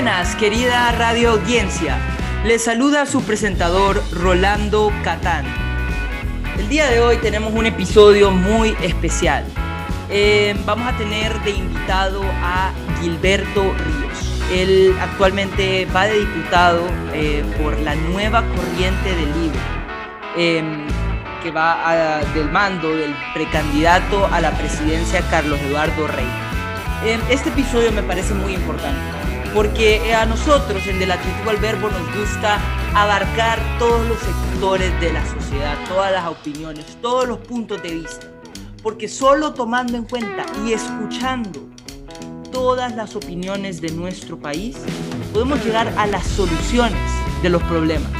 buenas, querida radio audiencia. Les saluda su presentador Rolando Catán. El día de hoy tenemos un episodio muy especial. Eh, vamos a tener de invitado a Gilberto Ríos. Él actualmente va de diputado eh, por la nueva corriente del libro, em, que va del mando del precandidato a la presidencia Carlos Eduardo Rey. Este episodio me parece muy importante porque a nosotros en Del Adjetivo al Verbo nos gusta abarcar todos los sectores de la sociedad, todas las opiniones, todos los puntos de vista, porque solo tomando en cuenta y escuchando todas las opiniones de nuestro país, podemos llegar a las soluciones de los problemas.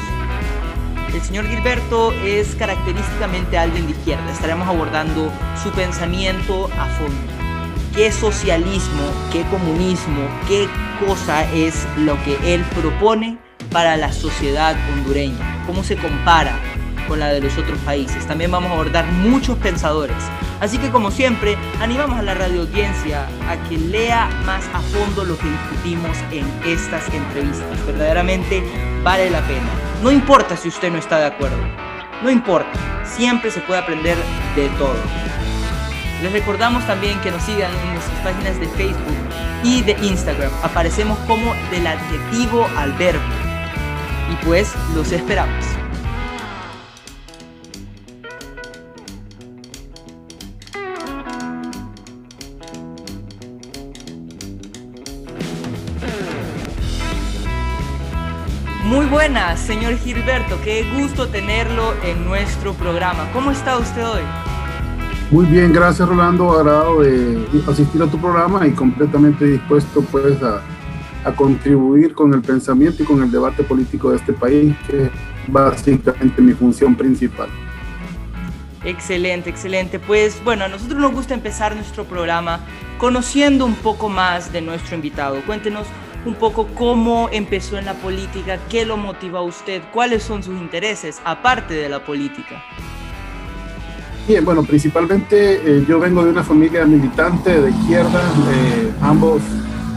El señor Gilberto es característicamente alguien de izquierda. Estaremos abordando su pensamiento a fondo qué socialismo, qué comunismo, qué cosa es lo que él propone para la sociedad hondureña, cómo se compara con la de los otros países. También vamos a abordar muchos pensadores. Así que como siempre, animamos a la radio audiencia a que lea más a fondo lo que discutimos en estas entrevistas. Verdaderamente vale la pena. No importa si usted no está de acuerdo. No importa. Siempre se puede aprender de todo. Les recordamos también que nos sigan en nuestras páginas de Facebook y de Instagram. Aparecemos como del adjetivo al verbo. Y pues los esperamos. Muy buenas, señor Gilberto. Qué gusto tenerlo en nuestro programa. ¿Cómo está usted hoy? Muy bien, gracias Rolando, agradado de asistir a tu programa y completamente dispuesto pues a, a, contribuir con el pensamiento y con el debate político de este país, que es básicamente mi función principal. Excelente, excelente. Pues bueno, a nosotros nos gusta empezar nuestro programa conociendo un poco más de nuestro invitado. Cuéntenos un poco cómo empezó en la política, qué lo motiva a usted, cuáles son sus intereses aparte de la política. Bien, bueno, principalmente eh, yo vengo de una familia militante de izquierda, eh, ambos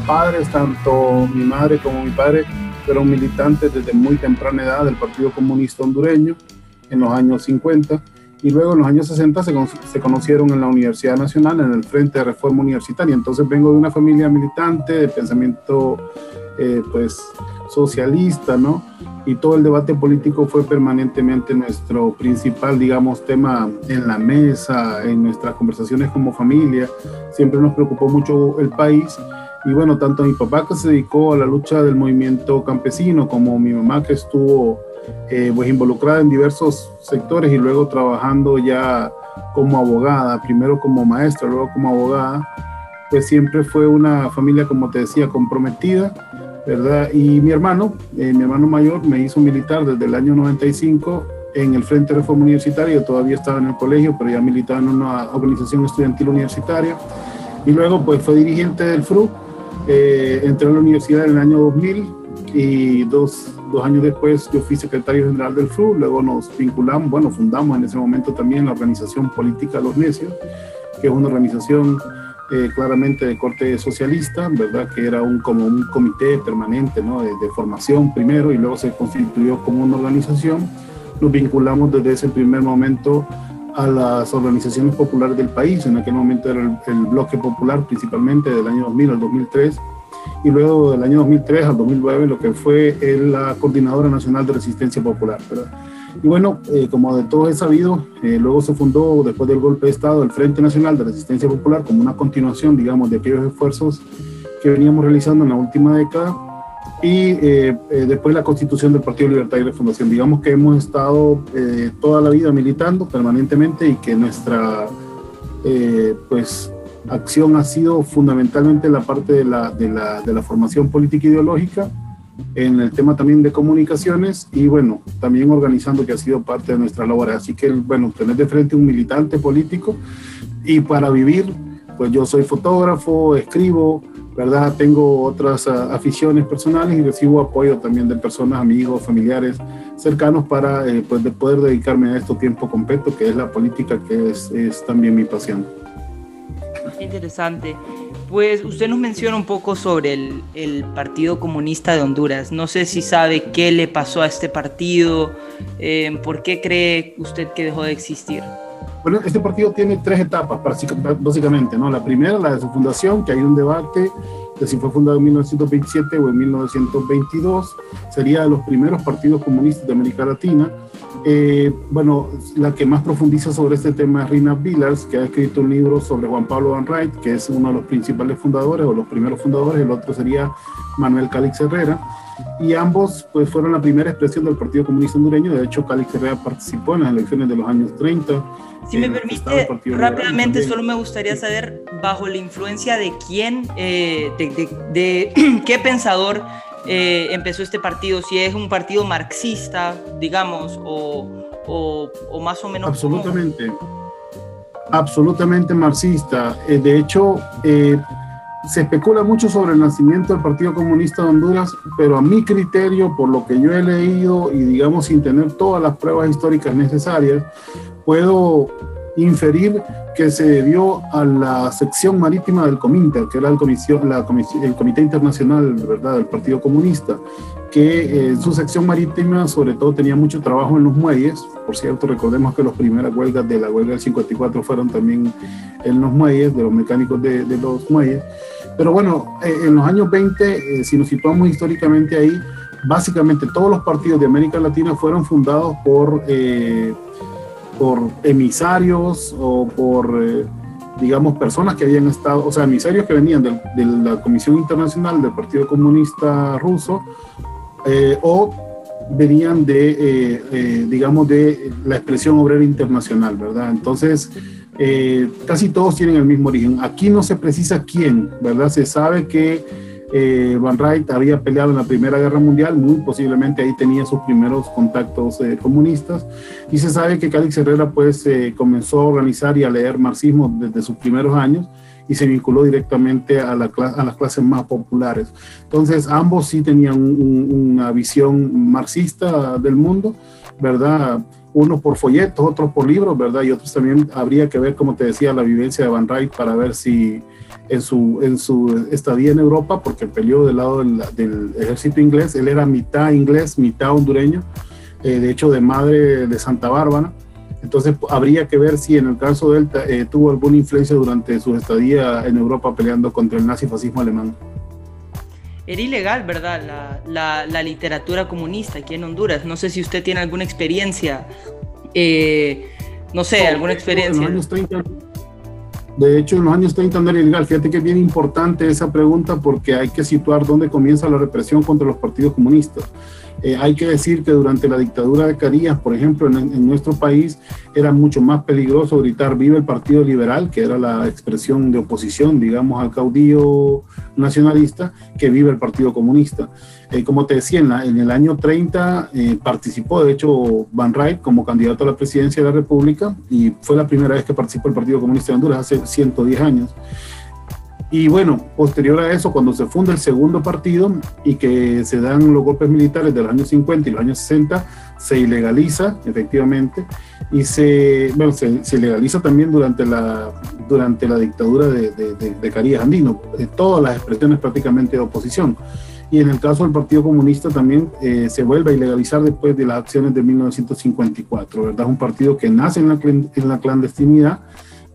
padres, tanto mi madre como mi padre, fueron militantes desde muy temprana edad del Partido Comunista Hondureño en los años 50 y luego en los años 60 se, conocieron en la Universidad Nacional, en el Frente de Reforma Universitaria. Entonces vengo de una familia militante de pensamiento eh, pues socialista, ¿no? Y todo el debate político fue permanentemente nuestro principal, digamos, tema en la mesa, en nuestras conversaciones como familia. Siempre nos preocupó mucho el país. Y bueno, tanto mi papá que se dedicó a la lucha del movimiento campesino como mi mamá que estuvo eh, pues involucrada en diversos sectores y luego trabajando ya como abogada, primero como maestra, luego como abogada, pues siempre fue una familia, como te decía, comprometida ¿verdad? Y mi hermano, eh, mi hermano mayor, me hizo militar desde el año 95 en el Frente de Reforma Universitaria, yo todavía estaba en el colegio, pero ya militaba en una organización estudiantil universitaria. Y luego, pues, fue dirigente del FRU, eh, entré a la universidad en el año 2000 y dos, dos años después yo fui secretario general del FRU, luego nos vinculamos, bueno, fundamos en ese momento también la organización política Los Necios, que es una organización eh, claramente de corte socialista, ¿verdad? Que era un, como un comité permanente, ¿no? De, formación primero y luego se constituyó como una organización. Nos vinculamos desde ese primer momento a las organizaciones populares del país. En aquel momento era el, el, bloque popular principalmente del año 2000 al 2003 y luego del año 2003 al 2009 lo que fue la Coordinadora Nacional de Resistencia Popular. ¿verdad? Y bueno, eh, como de todos es sabido, eh, luego se fundó después del golpe de Estado el Frente Nacional de Resistencia Popular como una continuación, digamos, de aquellos esfuerzos que veníamos realizando en la última década y eh, después la constitución del Partido Libertad y Refundación. Digamos que hemos estado toda la vida militando permanentemente y que nuestra pues, acción ha sido fundamentalmente la parte de la, de la, de la formación política ideológica en el tema también de comunicaciones y bueno, también organizando que ha sido parte de nuestra labor. Así que bueno, tener de frente un militante político y para vivir, pues yo soy fotógrafo, escribo, ¿verdad? Tengo otras uh, aficiones personales y recibo apoyo también de personas, amigos, familiares cercanos para eh, pues de poder dedicarme a esto tiempo completo, que es la política, que es, es también mi pasión. Interesante. Pues usted nos menciona un poco sobre el, Partido Comunista de Honduras. No sé si sabe qué le pasó a este partido, eh, por qué cree usted que dejó de existir. Bueno, este partido tiene tres etapas, básicamente, ¿no? La primera, la de su fundación, que hay un debate de si fue fundado en 1927 o en 1922, sería de los primeros partidos comunistas de América Latina. Eh, bueno, la que más profundiza sobre este tema es Rina Villars, que ha escrito un libro sobre Juan Pablo Van Reit, que es uno de los principales fundadores o los primeros fundadores, el otro sería Manuel Cálix Herrera y ambos pues fueron la primera expresión del Partido Comunista Hondureño. De hecho, Cali Herrera participó en las elecciones de los años 30. Si me permite, rápidamente, solo me gustaría saber bajo la influencia de quién, eh, de, qué pensador eh, empezó este partido, si es un partido marxista, digamos, o, o, más o menos... Absolutamente. Absolutamente marxista. Eh, de hecho, se especula mucho sobre el nacimiento del Partido Comunista de Honduras, pero a mi criterio, por lo que yo he leído y digamos sin tener todas las pruebas históricas necesarias, puedo inferir que se debió a la sección marítima del Cominter, que era el, comisión, la el Comité Internacional ¿verdad? del Partido Comunista, que eh, en su sección marítima sobre todo tenía mucho trabajo en los muelles. Por cierto, recordemos que las primeras huelgas de la huelga del 54 fueron también en los muelles, de los mecánicos de, de los muelles. Pero bueno, eh, en los años 20, eh, si nos situamos históricamente ahí, básicamente todos los partidos de América Latina fueron fundados por, eh, por emisarios o por, digamos, personas que habían estado, o sea, emisarios que venían de, de la Comisión Internacional del Partido Comunista Ruso o venían de, digamos, de la expresión obrera internacional, ¿verdad? Entonces, eh, casi todos tienen el mismo origen. Aquí no se precisa quién, ¿verdad? Se sabe que eh, Van Reit había peleado en la Primera Guerra Mundial, muy posiblemente ahí tenía sus primeros contactos eh, comunistas, y se sabe que Cálix Herrera pues comenzó a organizar y a leer marxismo desde sus primeros años y se vinculó directamente a las clases más populares. Entonces ambos sí tenían una visión marxista del mundo, ¿verdad? unos por folletos, otros por libros, ¿verdad? Y otros también habría que ver, como te decía, la vivencia de Van Rijk para ver si en su, en su estadía en Europa, porque peleó del lado del, ejército inglés, él era mitad inglés, mitad hondureño, eh, de hecho de madre de Santa Bárbara. Entonces habría que ver si en el caso de él eh, tuvo alguna influencia durante su estadía en Europa peleando contra el nazifascismo alemán era ilegal, ¿verdad? La, literatura comunista aquí en Honduras. No sé si usted tiene alguna experiencia, eh, no sé, alguna experiencia. De hecho, en los años 30 no era ilegal. Fíjate que es bien importante esa pregunta porque hay que situar dónde comienza la represión contra los partidos comunistas. Eh, hay que decir que durante la dictadura de Carías, por ejemplo, en, nuestro país era mucho más peligroso gritar viva el Partido Liberal, que era la expresión de oposición, digamos, al caudillo nacionalista, que viva el Partido Comunista. Eh, como te decía, en, el año 30 eh, participó, de hecho, Van Rijk como candidato a la presidencia de la República y fue la primera vez que participó el Partido Comunista de Honduras hace 110 años. Y bueno, posterior a eso, cuando se funda el segundo partido y que se dan los golpes militares de los años 50 y los años 60, se ilegaliza efectivamente y se, bueno, se, se legaliza también durante la, durante la dictadura de, de, de, Carías Andino, de todas las expresiones prácticamente de oposición. Y en el caso del Partido Comunista también eh, se vuelve a ilegalizar después de las acciones de 1954, ¿verdad? Un partido que nace en la, en la clandestinidad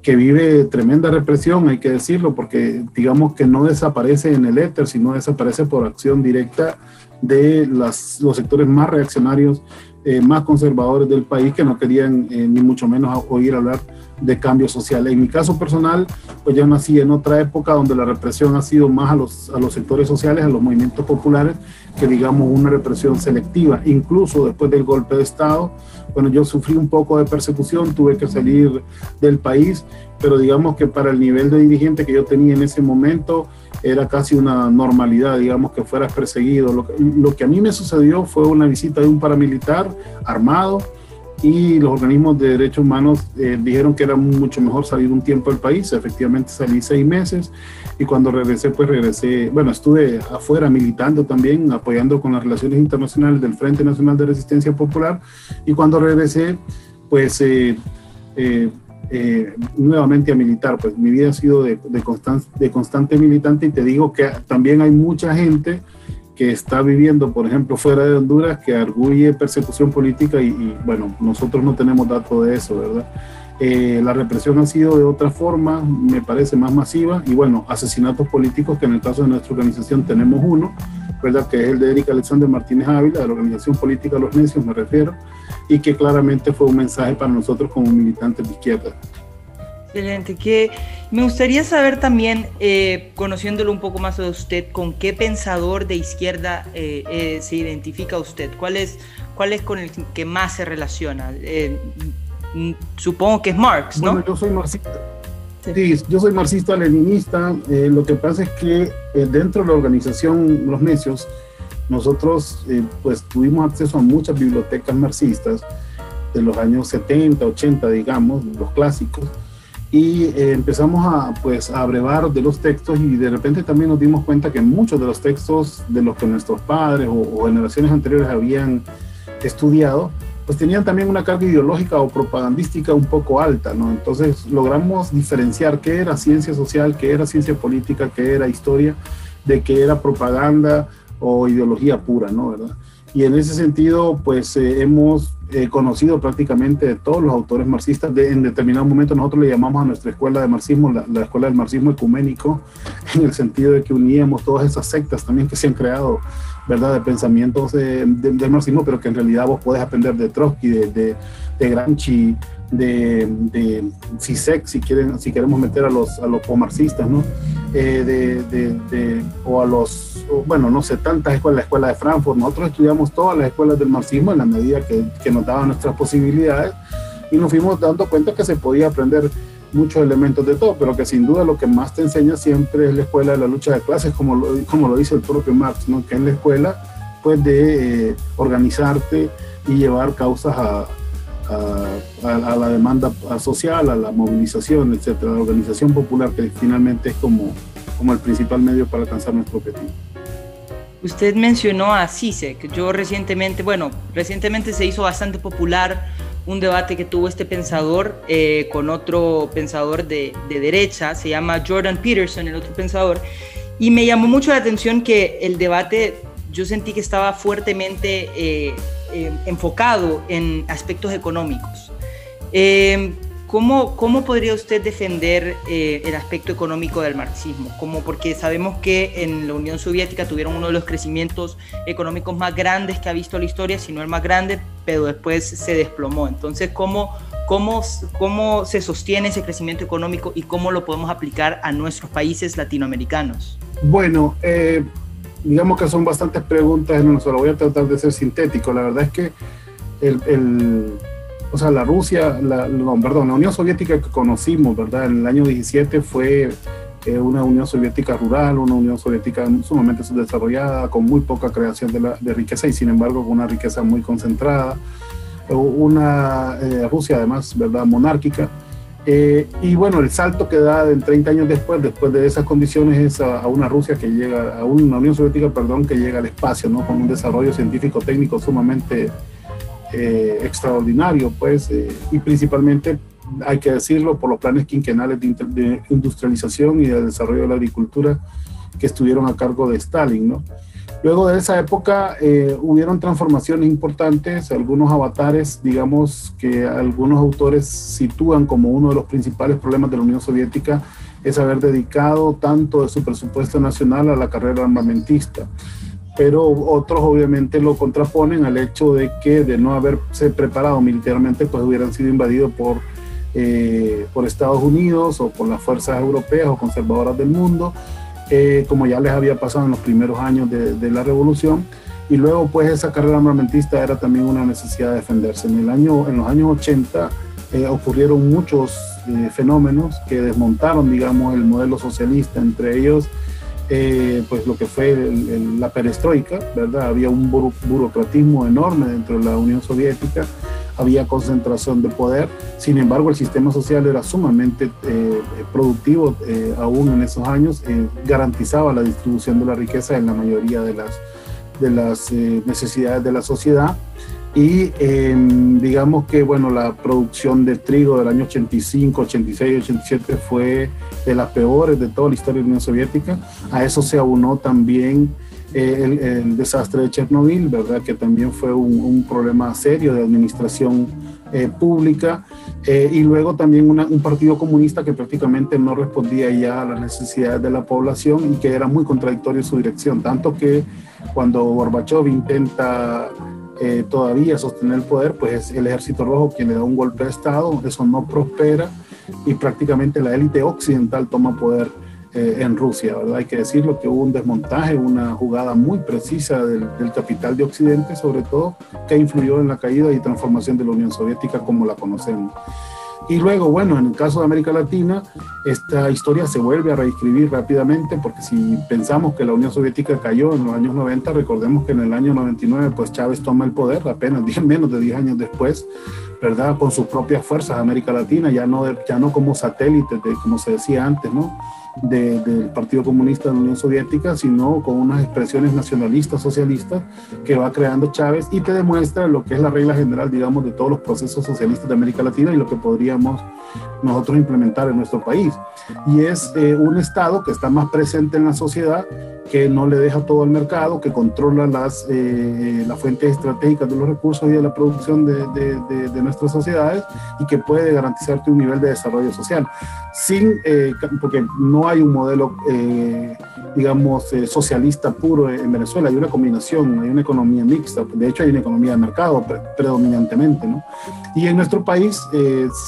que vive tremenda represión, hay que decirlo, porque digamos que no desaparece en el éter, sino desaparece por acción directa de las, los sectores más reaccionarios, eh, más conservadores del país, que no querían eh, ni mucho menos oír hablar de cambio social. En mi caso personal, pues yo nací en otra época donde la represión ha sido más a los, a los sectores sociales, a los movimientos populares, que digamos una represión selectiva. Incluso después del golpe de Estado, bueno, yo sufrí un poco de persecución, tuve que salir del país, pero digamos que para el nivel de dirigente que yo tenía en ese momento era casi una normalidad, digamos que fueras perseguido. Lo lo que a mí me sucedió fue una visita de un paramilitar armado y los organismos de derechos humanos eh, dijeron que era mucho mejor salir un tiempo del país. Efectivamente salí seis meses y cuando regresé, pues regresé, bueno, estuve afuera militando también, apoyando con las relaciones internacionales del Frente Nacional de Resistencia Popular y cuando regresé, pues... Eh, eh, eh, nuevamente a militar. Pues mi vida ha sido de, de, de constante militante y te digo que también hay mucha gente que está viviendo, por ejemplo, fuera de Honduras, que arguye persecución política y, bueno, nosotros no tenemos datos de eso, ¿verdad? Eh, la represión ha sido de otra forma, me parece más masiva, y bueno, asesinatos políticos, que en el caso de nuestra organización tenemos uno, ¿verdad? Que es el de Erika Alexander Martínez Ávila, de la organización política Los Necios, me refiero, y que claramente fue un mensaje para nosotros como militantes de izquierda. Excelente. Que me gustaría saber también, eh, conociéndolo un poco más de usted, con qué pensador de izquierda eh, eh, se identifica usted. ¿Cuál es, ¿Cuál es con el que más se relaciona? Mm, supongo que es Marx, ¿no? Bueno, yo soy marxista. Sí, yo soy marxista-leninista. lo que pasa es que dentro de la organización Los Necios, nosotros pues tuvimos acceso a muchas bibliotecas marxistas de los años 70, 80, digamos, los clásicos y eh, empezamos a, pues, a abrevar de los textos y de repente también nos dimos cuenta que muchos de los textos de los que nuestros padres o, generaciones anteriores habían estudiado, pues tenían también una carga ideológica o propagandística un poco alta, ¿no? Entonces logramos diferenciar qué era ciencia social, qué era ciencia política, qué era historia, de qué era propaganda o ideología pura, ¿no? ¿Verdad? Y en ese sentido, pues eh, hemos eh, conocido prácticamente de todos los autores marxistas. De, en determinado momento nosotros le llamamos a nuestra escuela de marxismo la, escuela del marxismo ecuménico, en el sentido de que uníamos todas esas sectas también que se han creado, ¿verdad?, de pensamientos del marxismo, pero que en realidad vos podés aprender de Trotsky, de, de, de Gramsci, de, de CISEC, si, quieren, si queremos meter a los, a los marxistas, ¿no? Eh, de, de, o a los, bueno, no sé, tantas escuelas, la escuela de Frankfurt, nosotros estudiamos todas las escuelas del marxismo en la medida que, que nos daban nuestras posibilidades y nos fuimos dando cuenta que se podía aprender muchos elementos de todo, pero que sin duda lo que más te enseña siempre es la escuela de la lucha de clases, como lo, como lo dice el propio Marx, ¿no? que es la escuela pues de eh, organizarte y llevar causas a, a, la demanda social, a la movilización, etcétera, la organización popular, que finalmente es como, como el principal medio para alcanzar nuestro objetivo. Usted mencionó a CISEC. Yo recientemente, bueno, recientemente se hizo bastante popular un debate que tuvo este pensador eh, con otro pensador de, de, derecha, se llama Jordan Peterson, el otro pensador, y me llamó mucho la atención que el debate yo sentí que estaba fuertemente eh, eh, enfocado en aspectos económicos. ¿Cómo, ¿cómo, podría usted defender eh, el aspecto económico del marxismo? Como porque sabemos que en la Unión Soviética tuvieron uno de los crecimientos económicos más grandes que ha visto la historia, si no el más grande, pero después se desplomó. Entonces, ¿cómo, cómo, cómo se sostiene ese crecimiento económico y cómo lo podemos aplicar a nuestros países latinoamericanos? Bueno, eh, digamos que son bastantes preguntas en una sola. Voy a tratar de ser sintético. La verdad es que el, el o sea, la Rusia, la, no, perdón, la Unión Soviética que conocimos, ¿verdad? En el año 17 fue eh, una Unión Soviética rural, una Unión Soviética sumamente subdesarrollada, con muy poca creación de, la, de riqueza y sin embargo con una riqueza muy concentrada. Una eh, Rusia además, ¿verdad? Monárquica eh, y bueno, el salto que da en 30 años después, después de esas condiciones, es a, una Rusia que llega, a una Unión Soviética, perdón, que llega al espacio, ¿no? Con un desarrollo científico-técnico sumamente eh, extraordinario, pues, eh, y principalmente, hay que decirlo, por los planes quinquenales de, industrialización y de desarrollo de la agricultura que estuvieron a cargo de Stalin, ¿no? Luego de esa época eh, hubieron transformaciones importantes, algunos avatares, digamos, que algunos autores sitúan como uno de los principales problemas de la Unión Soviética es haber dedicado tanto de su presupuesto nacional a la carrera armamentista. Pero otros obviamente lo contraponen al hecho de que de no haberse preparado militarmente, pues hubieran sido invadidos por, eh, por Estados Unidos o por las fuerzas europeas o conservadoras del mundo eh, como ya les había pasado en los primeros años de, la revolución. Y luego, pues, esa carrera armamentista era también una necesidad de defenderse. En, el año, en los años 80 eh, ocurrieron muchos eh, fenómenos que desmontaron, digamos, el modelo socialista, entre ellos, pues, lo que fue la perestroika, ¿verdad? Había un burocratismo enorme dentro de la Unión Soviética había concentración de poder, sin embargo el sistema social era sumamente eh, productivo eh, aún en esos años, eh, garantizaba la distribución de la riqueza en la mayoría de las, de las necesidades de la sociedad. Y em, digamos que bueno, la producción de trigo del año 85, 86, 87 fue de las peores de toda la historia de la Unión Soviética. A eso se aunó también eh, el, desastre de Chernobyl, ¿verdad? que también fue un, problema serio de administración eh, pública. Eh, y luego también un partido comunista que prácticamente no respondía ya a las necesidades de la población y que era muy contradictorio en su dirección, tanto que cuando Gorbachev intenta eh, todavía sostener el poder, pues es el ejército rojo quien le da un golpe de Estado, eso no prospera y prácticamente la élite occidental toma poder eh, en Rusia, ¿verdad? Hay que decirlo que hubo un desmontaje, una jugada muy precisa del, del, capital de Occidente, sobre todo, que influyó en la caída y transformación de la Unión Soviética como la conocemos. Y luego, bueno, en el caso de América Latina, esta historia se vuelve a reescribir rápidamente, porque si pensamos que la Unión Soviética cayó en los años 90, recordemos que en el año 99, pues Chávez toma el poder, apenas menos de 10 años después, ¿verdad? Con sus propias fuerzas América Latina, ya no, ya no como satélite, de, como se decía antes, ¿no? del Partido Comunista de la Unión Soviética, sino con unas expresiones nacionalistas, socialistas, que va creando Chávez y te demuestra lo que es la regla general, digamos, de todos los procesos socialistas de América Latina y lo que podríamos nosotros implementar en nuestro país. Y es eh, un Estado que está más presente en la sociedad, que no le deja todo al mercado, que controla las, eh, las fuentes estratégicas de los recursos y de la producción de, de, de, nuestras sociedades y que puede garantizarte un nivel de desarrollo social. Sin, eh, porque no hay un modelo, digamos, socialista puro en Venezuela, hay una combinación, hay una economía mixta, de hecho hay una economía de mercado predominantemente, ¿no? Y en nuestro país,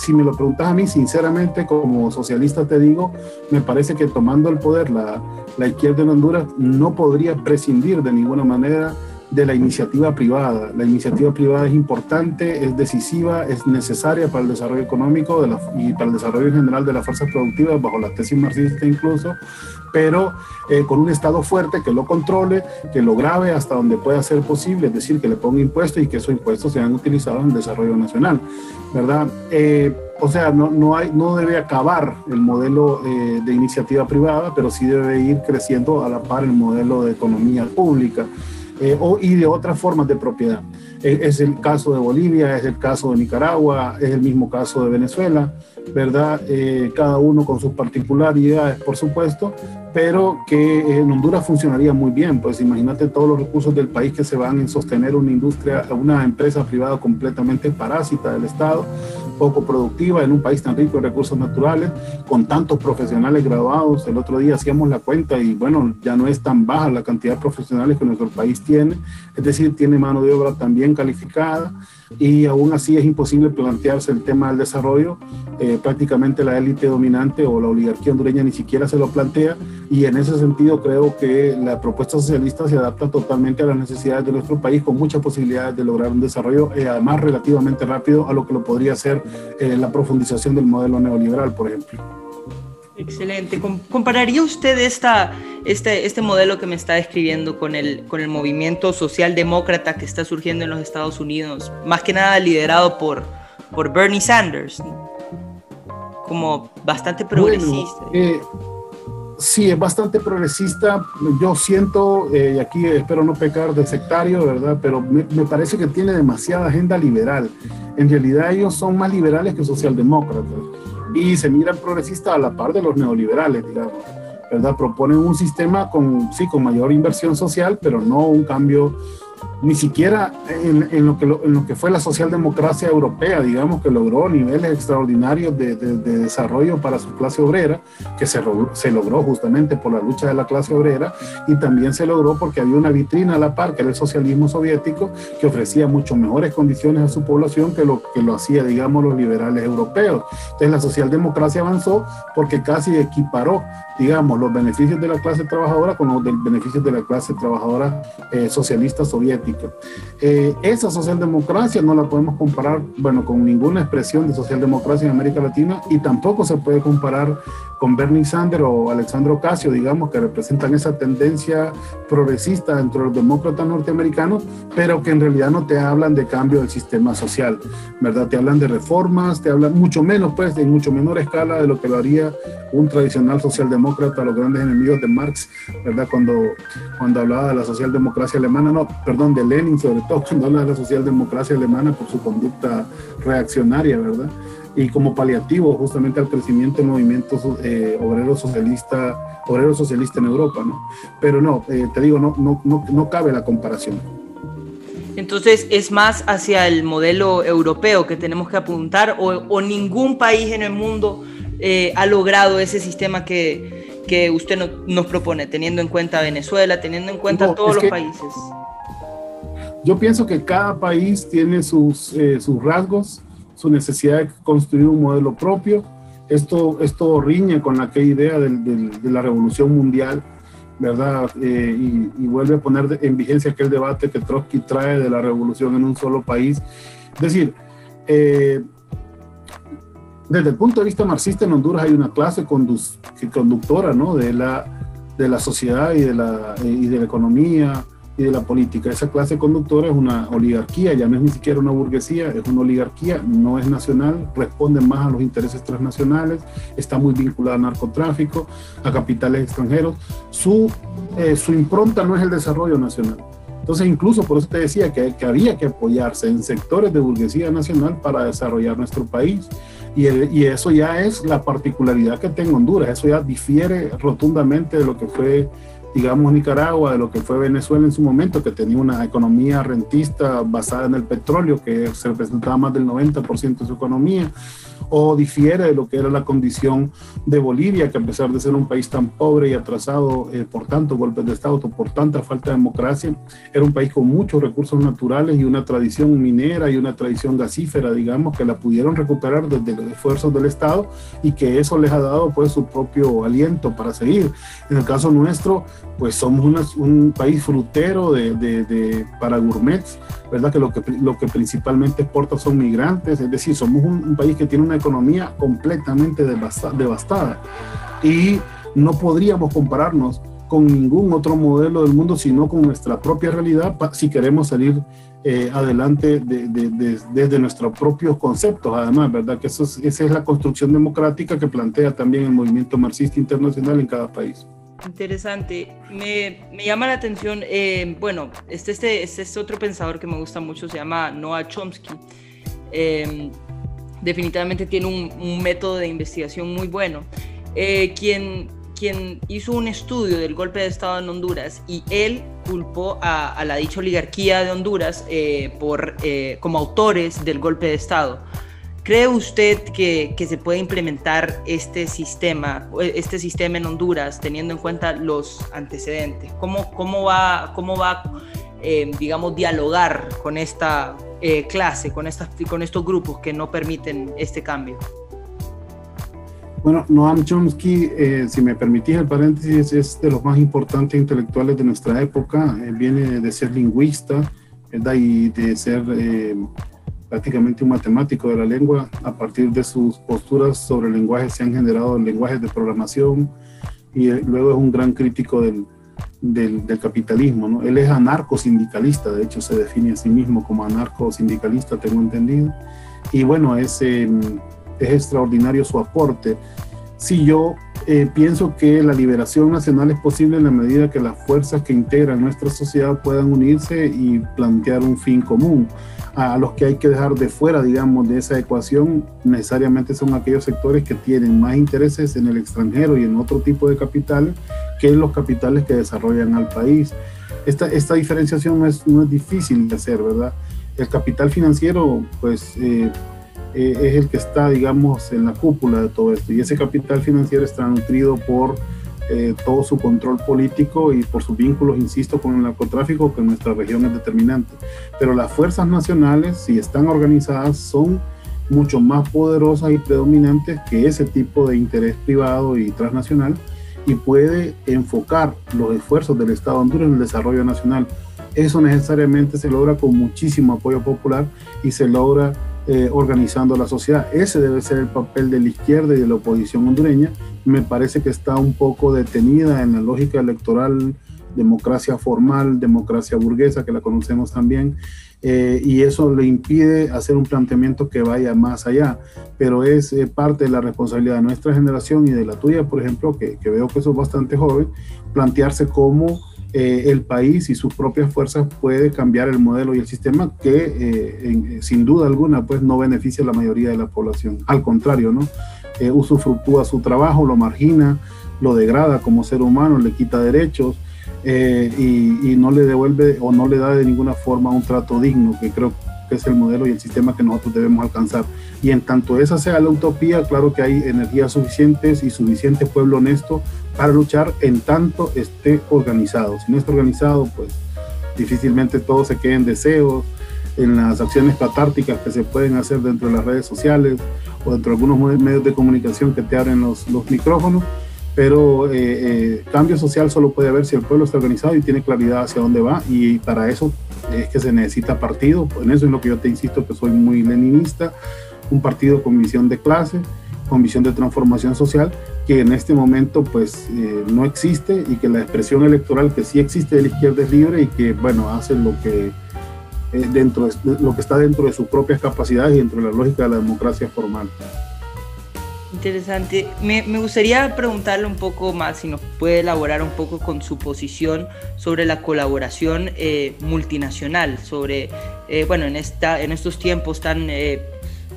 si me lo preguntas a mí, sinceramente, como socialista te digo, me parece que tomando el poder la, la izquierda en Honduras no podría prescindir de ninguna manera de la iniciativa privada. La iniciativa privada es importante, es decisiva, es necesaria para el desarrollo económico y para el desarrollo en general de las fuerzas productivas, bajo la tesis marxista incluso, pero eh, con un Estado fuerte que lo controle, que lo grave hasta donde pueda ser posible, es decir, que le ponga impuestos y que esos impuestos sean utilizados en el desarrollo nacional, ¿verdad? Eh, o sea, no, no, hay, no debe acabar el modelo eh, de iniciativa privada, pero sí debe ir creciendo a la par el modelo de economía pública. O, y de otras formas de propiedad. Es, el caso de Bolivia, es el caso de Nicaragua, es el mismo caso de Venezuela, ¿verdad? cada uno con sus particularidades, por supuesto, pero que en Honduras funcionaría muy bien, pues imagínate todos los recursos del país que se van en sostener una industria, una empresa privada completamente parásita del Estado, poco productiva en un país tan rico en recursos naturales, con tantos profesionales graduados. El otro día hacíamos la cuenta y bueno, ya no es tan baja la cantidad de profesionales que nuestro país tiene, es decir, tiene mano de obra también calificada y aún así es imposible plantearse el tema del desarrollo. Eh, prácticamente la élite dominante o la oligarquía hondureña ni siquiera se lo plantea y en ese sentido creo que la propuesta socialista se adapta totalmente a las necesidades de nuestro país con muchas posibilidades de lograr un desarrollo eh, además relativamente rápido a lo que lo podría ser eh, la profundización del modelo neoliberal, por ejemplo. Excelente. ¿Compararía usted esta, este, este modelo que me está describiendo con el, con el movimiento socialdemócrata que está surgiendo en los Estados Unidos, más que nada liderado por, por Bernie Sanders? Como bastante progresista. Eh, sí, es bastante progresista. Yo siento, eh, y aquí espero no pecar de sectario, ¿verdad? Pero me, me, parece que tiene demasiada agenda liberal. En realidad ellos son más liberales que socialdemócratas y se miran progresistas a la par de los neoliberales, digamos. ¿verdad? Proponen un sistema con, sí, con mayor inversión social, pero no un cambio ni siquiera en, lo que en lo que fue la socialdemocracia europea, digamos, que logró niveles extraordinarios de, desarrollo para su clase obrera, que se, se, logró justamente por la lucha de la clase obrera, y también se logró porque había una vitrina a la par, que era el socialismo soviético, que ofrecía mucho mejores condiciones a su población que lo que lo hacía, digamos, los liberales europeos. Entonces la socialdemocracia avanzó porque casi equiparó, digamos, los beneficios de la clase trabajadora con los beneficios de la clase trabajadora eh, socialista soviética eh, esa socialdemocracia no la podemos comparar, bueno, con ninguna expresión de socialdemocracia en América Latina y tampoco se puede comparar con Bernie Sanders o Alexandro Ocasio, digamos, que representan esa tendencia progresista dentro de los demócratas norteamericanos, pero que en realidad no te hablan de cambio del sistema social, ¿verdad? Te hablan de reformas, te hablan mucho menos, pues, en mucho menor escala de lo que lo haría un tradicional socialdemócrata, los grandes enemigos de Marx, ¿verdad? Cuando, cuando hablaba de la socialdemocracia alemana, no, perdón perdón, de Lenin, sobre todo cuando habla de la socialdemocracia alemana por su conducta reaccionaria, ¿verdad? Y como paliativo justamente al crecimiento del movimiento eh, obrero socialista, obrero socialista en Europa, ¿no? Pero no, eh, te digo, no, no, no, no cabe la comparación. Entonces es más hacia el modelo europeo que tenemos que apuntar o, o ningún país en el mundo eh, ha logrado ese sistema que, que usted nos propone, teniendo en cuenta Venezuela, teniendo en cuenta todos los países. Yo pienso que cada país tiene sus, eh, sus rasgos, su necesidad de construir un modelo propio. Esto, esto riñe con aquella idea de, de la revolución mundial ¿verdad? Eh, y, vuelve a poner en vigencia aquel debate que Trotsky trae de la revolución en un solo país. Es decir, eh, desde el punto de vista marxista en Honduras hay una clase conductora ¿no? de, la, de la sociedad y de la, y de la economía de la política. Esa clase conductora es una oligarquía, ya no es ni siquiera una burguesía, es una oligarquía, no es nacional, responde más a los intereses transnacionales, está muy vinculada al narcotráfico, a capitales extranjeros. Su, eh, su impronta no es el desarrollo nacional. Entonces, incluso por eso te decía que, que había que apoyarse en sectores de burguesía nacional para desarrollar nuestro país. Y, y, eso ya es la particularidad que tengo Honduras, eso ya difiere rotundamente de lo que fue digamos, Nicaragua, de lo que fue Venezuela en su momento, que tenía una economía rentista basada en el petróleo, que se representaba más del 90% de su economía, o difiere de lo que era la condición de Bolivia, que a pesar de ser un país tan pobre y atrasado eh, por tantos golpes de Estado, por tanta falta de democracia, era un país con muchos recursos naturales y una tradición minera y una tradición gasífera, digamos, que la pudieron recuperar desde los esfuerzos del Estado y que eso les ha dado pues su propio aliento para seguir. En el caso nuestro, pues somos un país frutero de, de, para gourmets, ¿verdad? Que lo, que lo que principalmente exporta son migrantes, es decir, somos un, país que tiene una economía completamente devastada y no podríamos compararnos con ningún otro modelo del mundo, sino con nuestra propia realidad, si queremos salir eh, adelante desde nuestros propios conceptos, además, ¿verdad? Que eso esa es la construcción democrática que plantea también el movimiento marxista internacional en cada país. Interesante. Me, me, llama la atención, eh, bueno, este, este, este, es otro pensador que me gusta mucho, se llama Noah Chomsky. Em, definitivamente tiene un, método de investigación muy bueno. Eh, quien, quien hizo un estudio del golpe de Estado en Honduras y él culpó a, a la dicha oligarquía de Honduras eh, por, como autores del golpe de Estado. ¿Cree usted que, se puede implementar este sistema, este sistema en Honduras teniendo en cuenta los antecedentes? ¿Cómo, cómo va, cómo va eh, digamos, dialogar con esta eh, clase, con, estas, con estos grupos que no permiten este cambio? Bueno, Noam Chomsky, eh, si me permitís el paréntesis, es de los más importantes intelectuales de nuestra época. viene de ser lingüista. Y de ser prácticamente un matemático de la lengua. A partir de sus posturas sobre el lenguaje se han generado lenguajes de programación y eh, luego es un gran crítico del, del, capitalismo. ¿no? Él es anarco-sindicalista, de hecho se define a sí mismo como anarco-sindicalista, tengo entendido. Y bueno, es, em, es extraordinario su aporte. Si yo eh, pienso que la liberación nacional es posible en la medida que las fuerzas que integran nuestra sociedad puedan unirse y plantear un fin común a los que hay que dejar de fuera, digamos, de esa ecuación, necesariamente son aquellos sectores que tienen más intereses en el extranjero y en otro tipo de capital que los capitales que desarrollan al país. Esta, esta diferenciación no es, no es difícil de hacer, ¿verdad? El capital financiero, pues, eh, eh, es el que está, digamos, en la cúpula de todo esto. Y ese capital financiero está nutrido por eh, todo su control político y por sus vínculos, insisto, con el narcotráfico, que en nuestra región es determinante. Pero las fuerzas nacionales, si están organizadas, son mucho más poderosas y predominantes que ese tipo de interés privado y transnacional y puede enfocar los esfuerzos del Estado de Honduras en el desarrollo nacional. Eso necesariamente se logra con muchísimo apoyo popular y se logra eh, organizando la sociedad. Ese debe ser el papel de la izquierda y de la oposición hondureña. Me parece que está un poco detenida en la lógica electoral, democracia formal, democracia burguesa, que la conocemos también, eh, y eso le impide hacer un planteamiento que vaya más allá. Pero es eh, parte de la responsabilidad de nuestra generación y de la tuya, por ejemplo, que, veo que sos bastante joven, plantearse cómo eh, el país y sus propias fuerzas puede cambiar el modelo y el sistema que eh, sin duda alguna pues no beneficia a la mayoría de la población. Al contrario, ¿no? Eh, usufructúa su trabajo, lo margina, lo degrada como ser humano, le quita derechos y, y, no le devuelve o no le da de ninguna forma un trato digno, que creo que es el modelo y el sistema que nosotros debemos alcanzar. Y en tanto esa sea la utopía, claro que hay energías suficientes y suficiente pueblo honesto para luchar en tanto esté organizado. Si no está organizado, pues difícilmente todo se quede en deseos, en las acciones catárticas que se pueden hacer dentro de las redes sociales o dentro de algunos medios de comunicación que te abren los, los micrófonos. Pero eh, eh, cambio social solo puede haber si el pueblo está organizado y tiene claridad hacia dónde va y para eso es que se necesita partido. En eso es lo que yo te insisto que soy muy leninista, un partido con visión de clase, con visión de transformación social, que en este momento pues eh, no existe y que la expresión electoral que sí existe de la izquierda es libre y que bueno, hace lo que, dentro de, lo que está dentro de sus propias capacidades y dentro de la lógica de la democracia formal. Interesante. Me, me, gustaría preguntarle un poco más, si nos puede elaborar un poco con su posición sobre la colaboración eh, multinacional, sobre, bueno, en, esta, en estos tiempos tan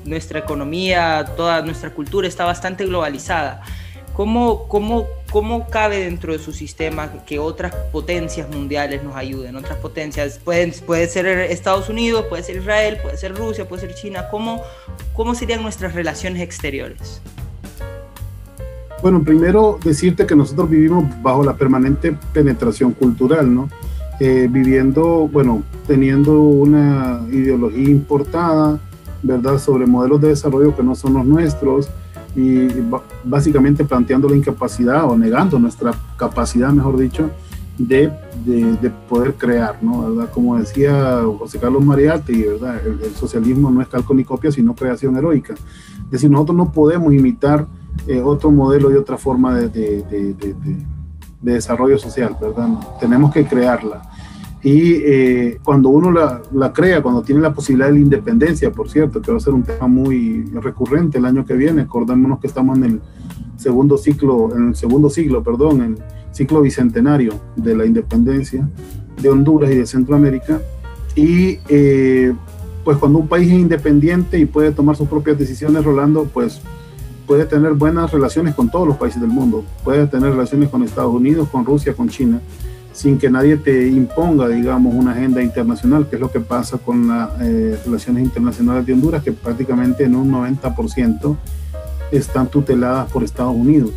nuestra economía, toda nuestra cultura está bastante globalizada. ¿Cómo, cómo, cómo cabe dentro de su sistema que otras potencias mundiales nos ayuden? Otras potencias, pueden, puede ser Estados Unidos, puede ser Israel, puede ser Rusia, puede ser China. ¿Cómo, cómo serían nuestras relaciones exteriores? Bueno, primero decirte que nosotros vivimos bajo la permanente penetración cultural, ¿no? Eh, viviendo, bueno, teniendo una ideología importada, ¿verdad?, sobre modelos de desarrollo que no son los nuestros y básicamente planteando la incapacidad o negando nuestra capacidad, mejor dicho, de, de, poder crear, ¿no? ¿verdad? Como decía José Carlos Mariatti, ¿verdad? El, socialismo no es calco ni copia, sino creación heroica. Es decir, nosotros no podemos imitar eh, otro modelo y otra forma de, de, desarrollo social, ¿verdad? Tenemos que crearla. Y eh, cuando uno la, la, crea, cuando tiene la posibilidad de la independencia, por cierto, que va a ser un tema muy recurrente el año que viene, acordémonos que estamos en el segundo ciclo, en el segundo siglo, perdón, en el ciclo bicentenario de la independencia de Honduras y de Centroamérica. Y eh, pues cuando un país es independiente y puede tomar sus propias decisiones, Rolando, pues puede tener buenas relaciones con todos los países del mundo, puede tener relaciones con Estados Unidos, con Rusia, con China sin que nadie te imponga, digamos, una agenda internacional, que es lo que pasa con las eh, relaciones internacionales de Honduras, que prácticamente en un 90% están tuteladas por Estados Unidos.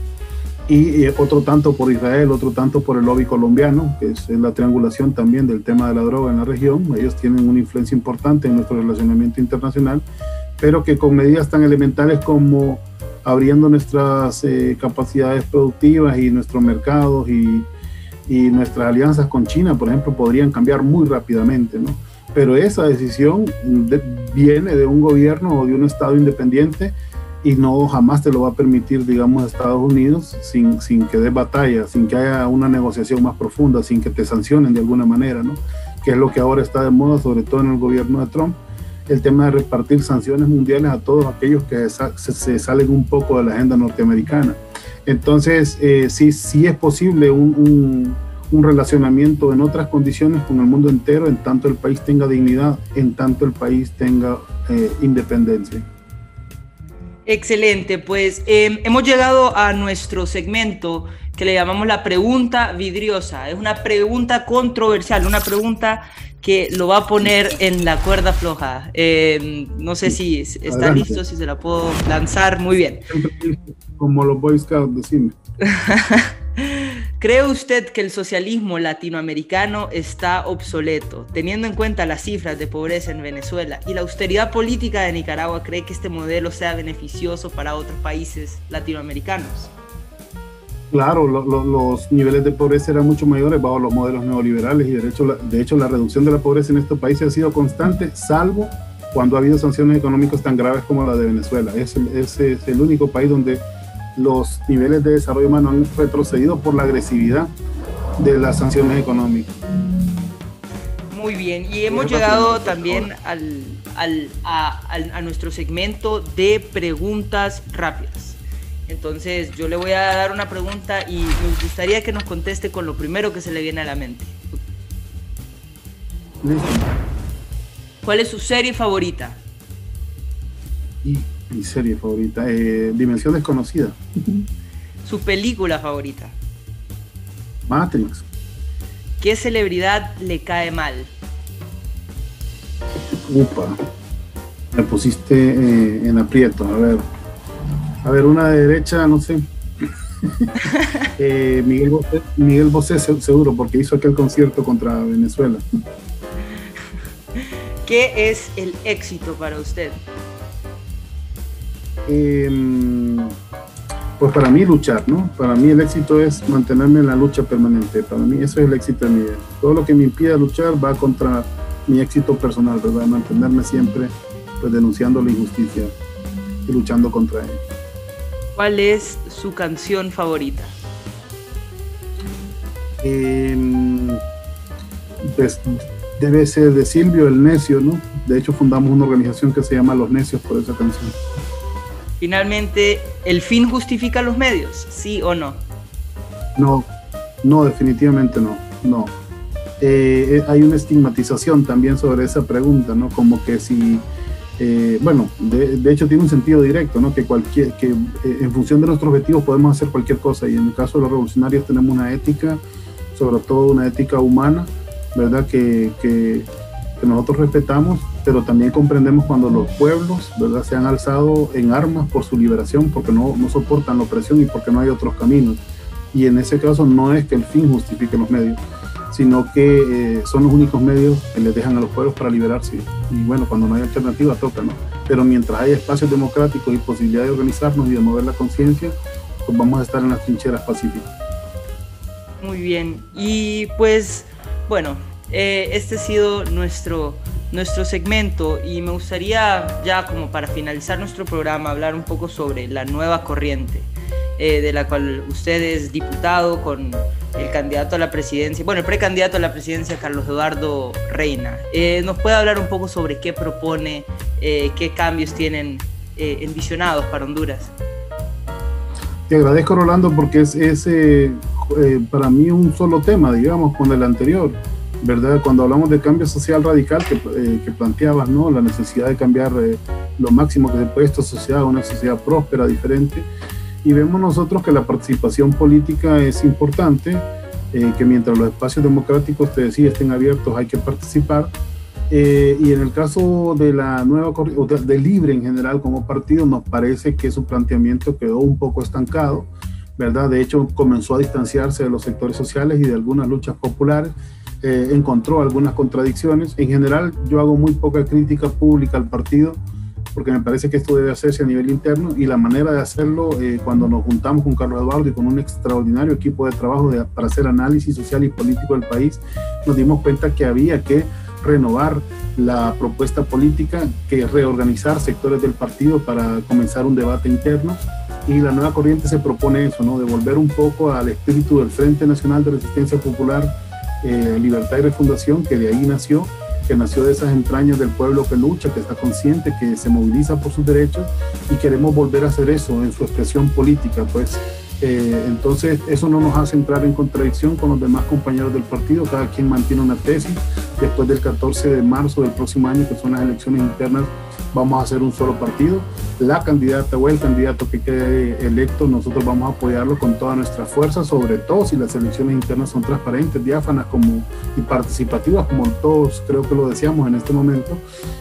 Y otro tanto por Israel, otro tanto por el lobby colombiano, que es la triangulación también del tema de la droga en la región. Ellos tienen una influencia importante en nuestro relacionamiento internacional, pero que con medidas tan elementales como abriendo nuestras eh, capacidades productivas y nuestros mercados y y nuestras alianzas con China, por ejemplo, podrían cambiar muy rápidamente, ¿no? Pero esa decisión viene de un gobierno o de un Estado independiente y no jamás te lo va a permitir, digamos, Estados Unidos sin, sin que dé batalla, sin que haya una negociación más profunda, sin que te sancionen de alguna manera, ¿no? Que es lo que ahora está de moda, sobre todo en el gobierno de Trump, el tema de repartir sanciones mundiales a todos aquellos que se salen un poco de la agenda norteamericana. Entonces, eh, sí, sí es posible un, relacionamiento en otras condiciones con el mundo entero, en tanto el país tenga dignidad, en tanto el país tenga eh, independencia. Excelente, pues em, hemos llegado a nuestro segmento que le llamamos la pregunta vidriosa. Es una pregunta controversial, una pregunta que lo va a poner en la cuerda floja. Em, no sé si está listo, si se la puedo lanzar. Muy bien. Como los Boy Scouts, decime. ¿Cree usted que el socialismo latinoamericano está obsoleto? Teniendo en cuenta las cifras de pobreza en Venezuela y la austeridad política de Nicaragua, ¿cree que este modelo sea beneficioso para otros países latinoamericanos? Claro, los niveles de pobreza eran mucho mayores bajo los modelos neoliberales y de hecho, la, de hecho la reducción de la pobreza en estos países ha sido constante, salvo cuando ha habido sanciones económicas tan graves como la de Venezuela. Es, es el único país donde los niveles de desarrollo humano han retrocedido por la agresividad de las sanciones económicas. Muy bien, y hemos llegado también al, al, a, a, nuestro segmento de preguntas rápidas. Entonces yo le voy a dar una pregunta y me gustaría que nos conteste con lo primero que se le viene a la mente. ¿Cuál es su serie favorita? Y mi serie favorita, eh, Dimensión Desconocida. ¿Su película favorita? Matrix. ¿Qué celebridad le cae mal? Upa, me pusiste eh, en aprieto. A ver, a ver, una de derecha, no sé. Eh, Miguel Bosé, Miguel Bosé seguro, porque hizo aquel concierto contra Venezuela. ¿Qué es el éxito para usted? Em, pues para mí luchar, ¿no? Para mí el éxito es mantenerme en la lucha permanente. Para mí eso es el éxito de mi vida. Todo lo que me impide luchar va contra mi éxito personal, ¿verdad? Mantenerme siempre pues, denunciando la injusticia y luchando contra ella. ¿Cuál es su canción favorita? Em, pues, debe ser de Silvio el Necio, ¿no? De hecho fundamos una organización que se llama Los Necios por esa canción. Finalmente, ¿el fin justifica los medios? ¿Sí o no? No, no, definitivamente no, no. Eh, eh, hay una estigmatización también sobre esa pregunta, ¿no? Como que si, eh, bueno, de, hecho tiene un sentido directo, ¿no? Que, cualquier, que en función de nuestros objetivos podemos hacer cualquier cosa y en el caso de los revolucionarios tenemos una ética, sobre todo una ética humana, ¿verdad? Que, que, que nosotros respetamos, pero también comprendemos cuando los pueblos, ¿verdad? Se han alzado en armas por su liberación, porque no, no soportan la opresión y porque no hay otros caminos. Y en ese caso no es que el fin justifique los medios, sino que eh, son los únicos medios que les dejan a los pueblos para liberarse. Y bueno, cuando no hay alternativa, toca, ¿no? Pero mientras hay espacios democráticos y posibilidad de organizarnos y de mover la conciencia, pues vamos a estar en las trincheras pacíficas. Muy bien. Y pues, bueno, eh, este ha sido nuestro, nuestro segmento y me gustaría ya como para finalizar nuestro programa hablar un poco sobre la nueva corriente. Eh, de la cual usted es diputado con el candidato a la presidencia, bueno, el precandidato a la presidencia, Carlos Eduardo Reina. Eh, ¿Nos puede hablar un poco sobre qué propone, eh, qué cambios tienen envisionados para Honduras? Te agradezco, Rolando, porque es, es para mí un solo tema, digamos, con el anterior. ¿Verdad? Cuando hablamos de cambio social radical que, que planteabas, ¿no? La necesidad de cambiar lo máximo que se puede esta sociedad a una sociedad próspera, diferente y vemos nosotros que la participación política es importante, eh, que mientras los espacios democráticos, te decía, estén abiertos, hay que participar. Eh, y en el caso de la nueva de Libre en general como partido, nos parece que su planteamiento quedó un poco estancado, ¿verdad? De hecho, comenzó a distanciarse de los sectores sociales y de algunas luchas populares. Eh, encontró algunas contradicciones. En general, yo hago muy poca crítica pública al partido porque me parece que esto debe hacerse a nivel interno y la manera de hacerlo eh, cuando nos juntamos con Carlos Eduardo y con un extraordinario equipo de trabajo para hacer análisis social y político del país, nos dimos cuenta que había que renovar la propuesta política, que reorganizar sectores del partido para comenzar un debate interno y la nueva corriente se propone eso, ¿no? devolver un poco al espíritu del Frente Nacional de Resistencia Popular, eh, Libertad y Refundación, que de ahí nació, que nació de esas entrañas del pueblo que lucha, que está consciente, que se moviliza por sus derechos y queremos volver a hacer eso en su expresión política, pues. Eh, entonces, eso no nos hace entrar en contradicción con los demás compañeros del partido, cada quien mantiene una tesis. Después del 14 de marzo del próximo año, que son las elecciones internas, vamos a hacer un solo partido. La candidata o el candidato que quede electo, nosotros vamos a apoyarlo con toda nuestra fuerza, sobre todo si las elecciones internas son transparentes, diáfanas y participativas, como todos creo que lo deseamos en este momento.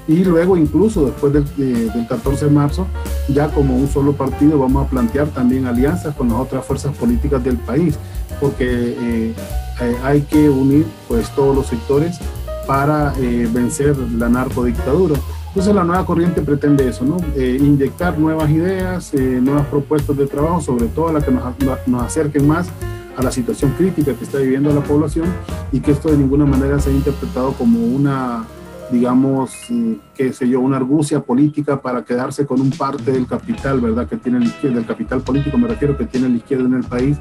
Y luego, incluso después del, eh, del 14 de marzo, ya como un solo partido, vamos a plantear también alianzas con las otras fuerzas políticas del país, porque eh, eh, hay que unir pues todos los sectores para vencer la narcodictadura. Entonces la nueva corriente pretende eso, ¿no? Eh, inyectar nuevas ideas, eh, nuevas propuestas de trabajo, sobre todo las que nos, acerquen más a la situación crítica que está viviendo la población y que esto de ninguna manera sea interpretado como una, digamos, eh, qué sé yo, una argucia política para quedarse con un parte del capital, ¿verdad? Que tiene la izquierda, del capital político me refiero, que tiene la izquierda en el país.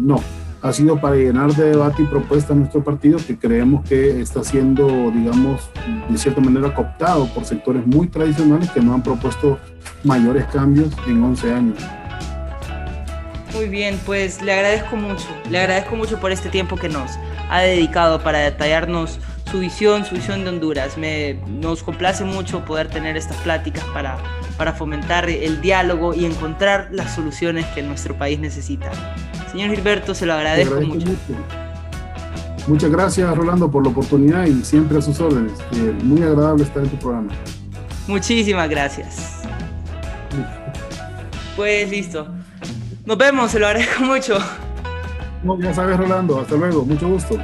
no, ha sido para llenar de debate y propuesta nuestro partido que creemos que está siendo, digamos, de cierta manera cooptado por sectores muy tradicionales que no han propuesto mayores cambios en 11 años. Muy bien, pues le agradezco mucho, le agradezco mucho por este tiempo que nos ha dedicado para detallarnos su visión, su visión de Honduras. Me, nos complace mucho poder tener estas pláticas para, para fomentar el diálogo y encontrar las soluciones que nuestro país necesita. Señor Gilberto, se lo agradezco, mucho. Muchas gracias, Rolando, por la oportunidad y siempre a sus órdenes. muy agradable estar en tu programa. Muchísimas gracias. Pues listo. Nos vemos, se lo agradezco mucho. No, ya sabes, Rolando. Hasta luego. Mucho gusto.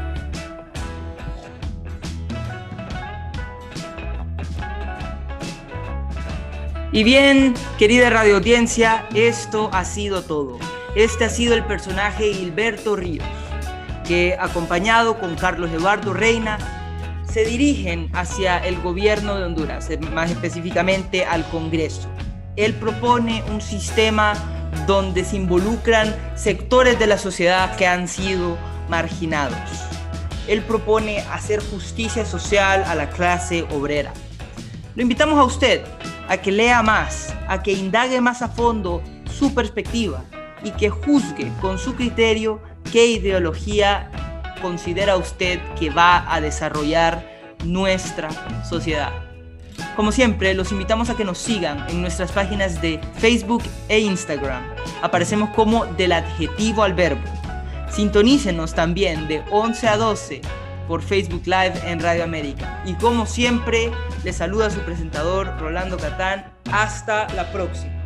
Y bien, querida radio audiencia, esto ha sido todo. Este ha sido el personaje Gilberto Ríos, que acompañado con Carlos Eduardo Reina, se dirigen hacia el gobierno de Honduras, más específicamente al Congreso. Él propone un sistema donde se involucran sectores de la sociedad que han sido marginados. Él propone hacer justicia social a la clase obrera. Lo invitamos a usted a que lea más, a que indague más a fondo su perspectiva y que juzgue con su criterio qué ideología considera usted que va a desarrollar nuestra sociedad. Como siempre, los invitamos a que nos sigan en nuestras páginas de Facebook e Instagram. Aparecemos como del adjetivo al verbo. Sintonícenos también de 11 a 12 por Facebook Live en Radio América. Y como siempre, les saluda su presentador Rolando Catán. Hasta la próxima.